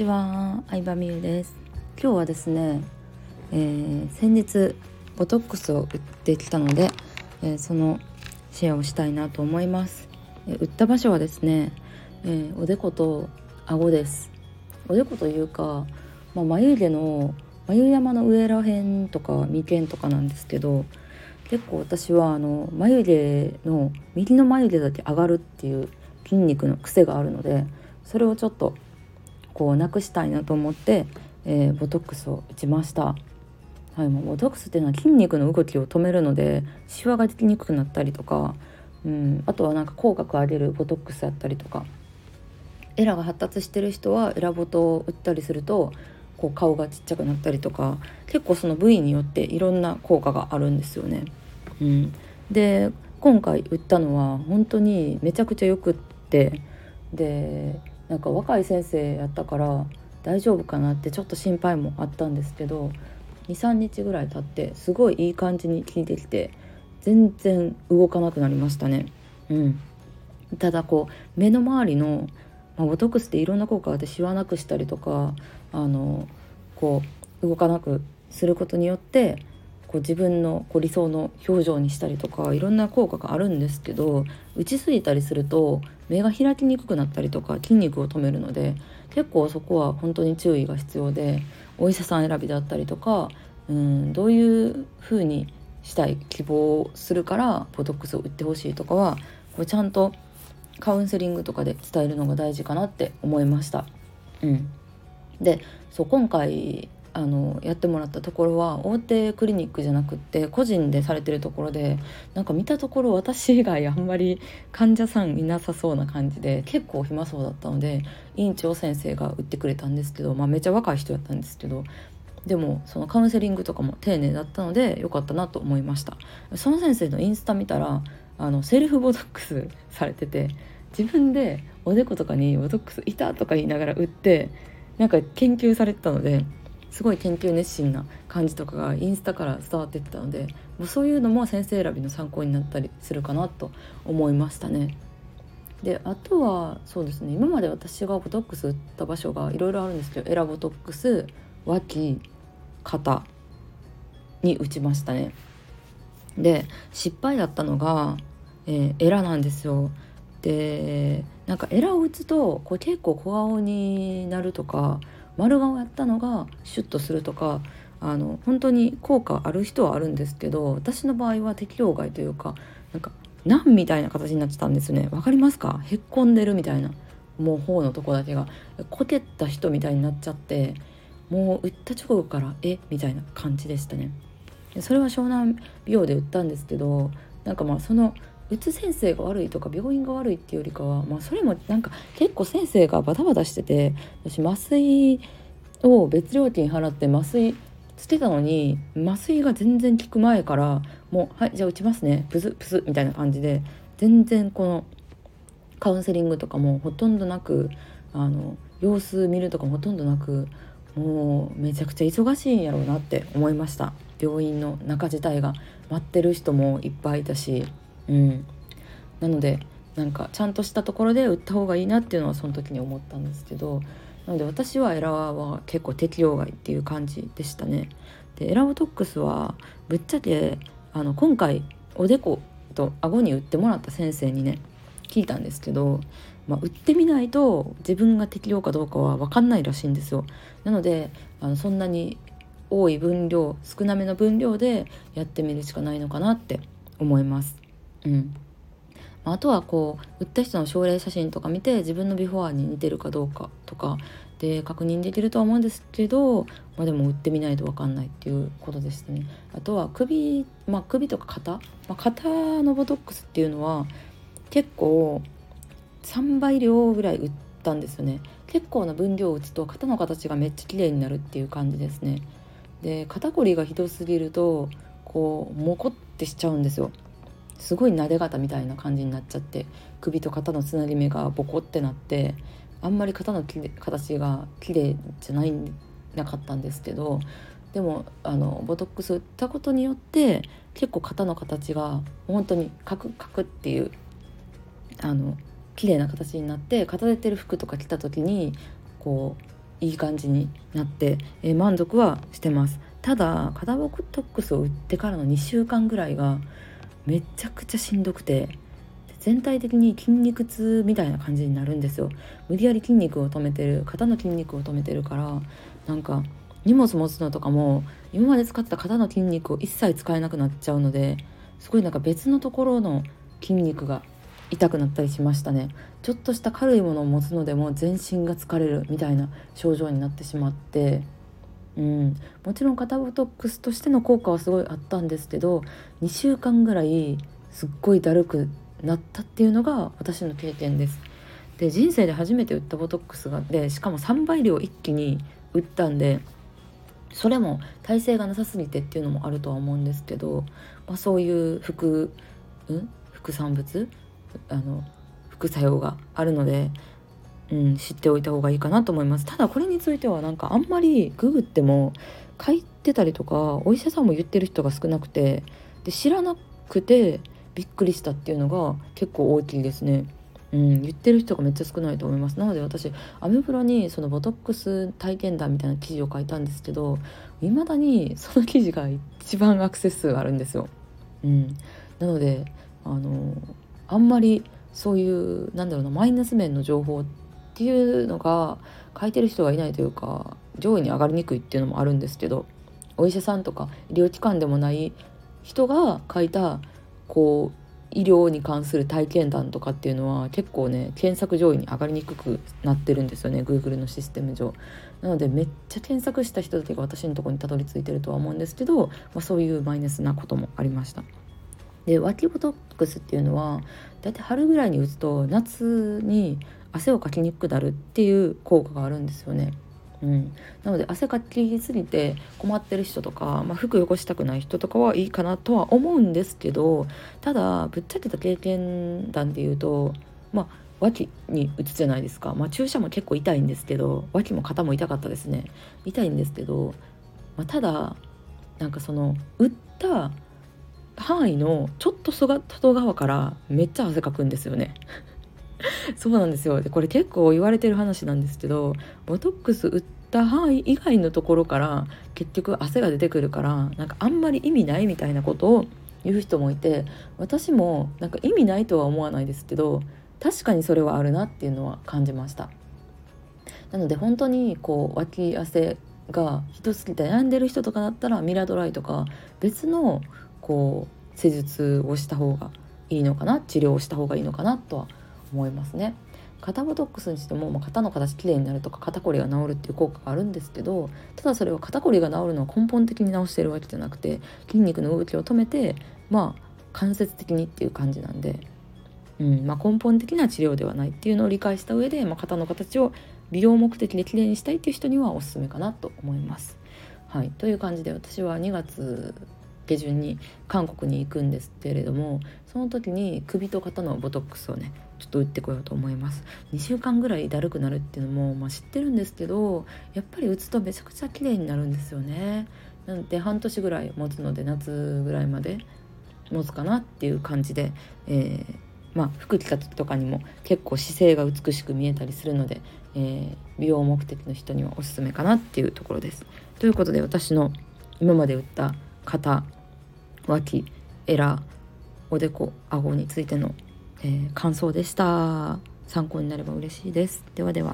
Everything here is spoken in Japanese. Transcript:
ちは、相葉美優です。今日はですね、えー、先日ボトックスを売ってきたので、えー、そのシェアをしたいなと思います、えー、売った場所はですね、えおでこと顎です。おでこというか、まあ、眉毛の眉山の上らへんとか眉間とかなんですけど結構私はあの眉毛の右の眉毛だけ上がるっていう筋肉の癖があるのでそれをちょっとこうなくしたいなと思って、えー、ボトックスを打ちました。はい、もうボトックスっていうのは筋肉の動きを止めるのでシワができにくくなったりとか、うん、あとはなんか口角上げるボトックスやったりとかエラが発達してる人はエラボトを打ったりするとこう顔がちっちゃくなったりとか結構その部位によっていろんな効果があるんですよね。うん、で今回打ったのは本当にめちゃくちゃよくってでなんか若い先生やったから大丈夫かなってちょっと心配もあったんですけど23日ぐらい経ってすごいいい感じに効いてきて全然動かなくなりましたね。うん、ただこう目の周りの、まあ、ボトックスっていろんな効果でしわなくしたりとかあのこう動かなくすることによってこう自分のこう理想の表情にしたりとかいろんな効果があるんですけど打ちすぎたりすると目が開きにくくなったりとか筋肉を止めるので結構そこは本当に注意が必要でお医者さん選びだったりとかうんどういう風にしたい希望するからボトックスを打ってほしいとかはこうちゃんとカウンセリングとかで伝えるのが大事かなって思いました。うん、でそう今回あのやってもらったところは大手クリニックじゃなくって個人でされてるところでなんか見たところ私以外あんまり患者さんいなさそうな感じで結構暇そうだったので院長先生が打ってくれたんですけど、まあ、めっちゃ若い人やったんですけどでもそのカウンセリングとかも丁寧だったので良かったなと思いました。その先生のインスタ見たらあのセルフボトックスされてて自分でおでことかにボトックスいたとか言いながら打ってなんか研究されてたのですごい研究熱心な感じとかがインスタから伝わってったのでもうそういうのも先生選びの参考になったりするかなと思いましたね。であとはそうですね今まで私がボトックス打った場所がいろいろあるんですけどエラボトックス脇肩に打ちましたね。で失敗だったのが、えー、エラなんですよ。でなんかエラを打つとこう結構小顔になるとか丸顔やったのがシュッとするとかあの本当に効果ある人はあるんですけど私の場合は適応外というかなんかナンみたいな形になってたんですね。わかりますか？へっこんでるみたいなもう頬のとこだけが。こけた人みたいになっちゃってもう打った直後からえ？みたいな感じでしたね。それは湘南美容で打ったんですけどなんかまあそのうつ先生が悪いとか病院が悪いっていうよりかは、まあ、それもなんか結構先生がバタバタしてて私麻酔を別料金払って麻酔つけたのに麻酔が全然効く前からもう「はいじゃあ打ちますねプスプス」みたいな感じで全然このカウンセリングとかもほとんどなくあの様子見るとかもほとんどなくもうめちゃくちゃ忙しいんやろうなって思いました。病院の中自体が。待ってる人もいっぱいいたし。うん、なのでなんかちゃんとしたところで売った方がいいなっていうのはその時に思ったんですけどなので私はエラーは結構適用外っていう感じでしたね。でエラボトックスはぶっちゃけあの今回おでこと顎に売ってもらった先生にね聞いたんですけど、まあ、売ってみないと自分が適量かどうかは分かんないらしいんですよ。なのであのそんなに多い分量少なめの分量でやってみるしかないのかなって思います。うんあとはこう売った人の症例写真とか見て自分のビフォーに似てるかどうかとかで確認できるとは思うんですけど、まあ、でも売ってみないと分かんないっていうことですね。あとは首、まあ、首とか肩、まあ、肩のボトックスっていうのは結構3倍量ぐらい売ったんですよね。結構な分量を打つと肩の形がめっちゃ綺麗になるっていう感じですね。で肩こりがひどすぎるとこうモコってしちゃうんですよ。すごい撫で方みたいな感じになっちゃって首と肩のつなぎ目がボコってなってあんまり肩の形が綺麗じゃないなかったんですけどでもあのボトックス打ったことによって結構肩の形が本当にカクカクっていうあの綺麗な形になって片出てる服とか着た時にこういい感じになって、えー、満足はしてます。ただ肩ボトックスを打ってからの2週間ぐらいがめちゃくちゃしんどくて全体的に筋肉痛みたいな感じになるんですよ。無理やり筋肉を止めてる肩の筋肉を止めてるからなんか荷物持つのとかも今まで使ってた肩の筋肉を一切使えなくなっちゃうのですごいなんか別のところの筋肉が痛くなったりしましたね。ちょっとした軽いものを持つのでも全身が疲れるみたいな症状になってしまってうん。もちろん肩ボトックスとしての効果はすごいあったんですけど2週間ぐらいすっごいだるくなったっていうのが私の経験です。で人生で初めて打ったボトックスがでしかも3倍量一気に打ったんでそれも耐性がなさすぎてっていうのもあるとは思うんですけど、まあ、そういう副,、うん、副産物？あの副作用があるので、うん、知っておいた方がいいかなと思いますただこれについてはなんかあんまりググっても書いてたりとかお医者さんも言ってる人が少なくてで知らなくてびっくりしたっていうのが結構大きいですね。うん、言ってる人がめっちゃ少ないと思いますなので私アメブロにそのボトックス体験談みたいな記事を書いたんですけどいまだにその記事が一番アクセス数あるんですよ。うん、なのであのあんまりそういうなんだろうなマイナス面の情報っていうのが書いてる人がいないというか上位に上がりにくいっていうのもあるんですけどお医者さんとか医療機関でもない人が書いたこう医療に関する体験談とかっていうのは結構ね検索上位に上がりにくくなってるんですよね Google のシステム上。なのでめっちゃ検索した人だけが私のとこにたどり着いてるとは思うんですけど、まあ、そういうマイナスなこともありました。で脇ボトックスっていうのは大体春ぐらいに打つと夏に汗をかきにくくなるっていう効果があるんですよね。うん、なので汗かきすぎて困ってる人とか、まあ、服汚したくない人とかはいいかなとは思うんですけどただぶっちゃけた経験談で言うとまあ脇に打つじゃないですか、まあ、注射も結構痛いんですけど脇も肩も痛かったですね。痛いんですけど、まあ、ただなんかその打った範囲のちょっと外側からめっちゃ汗かくんですよね。そうなんですよ。でこれ結構言われてる話なんですけどボトックス打った範囲以外のところから結局汗が出てくるからなんかあんまり意味ないみたいなことを言う人もいて私もなんか意味ないとは思わないですけど確かにそれはあるなっていうのは感じました。なので本当にこう脇汗がひどすぎて悩んでる人とかだったらミラドライとか別のこう施術をした方がいいのかな治療をした方がいいのかなとは思いますね。肩ボトックスにしても、まあ、肩の形きれいになるとか肩こりが治るっていう効果があるんですけどただそれは肩こりが治るのは根本的に治してるわけじゃなくて筋肉の動きを止めてまあ間接的にっていう感じなんで、うんまあ、根本的な治療ではないっていうのを理解した上で、まあ、肩の形を美容目的できれいにしたいっていう人にはおすすめかなと思います。はい、という感じで私は2月下旬に韓国に行くんですけれどもその時に首と肩のボトックスをねちょっと打ってこようと思います2週間ぐらいだるくなるっていうのも、まあ、知ってるんですけどやっぱり打つとめちゃくちゃ綺麗になるんですよねなので半年ぐらい持つので夏ぐらいまで持つかなっていう感じで、えー、まあ、服着た時とかにも結構姿勢が美しく見えたりするので、えー、美容目的の人にはおすすめかなっていうところです。ということで私の今まで打った肩脇エラおでこ顎についての、えー、感想でした。参考になれば嬉しいです。ではでは。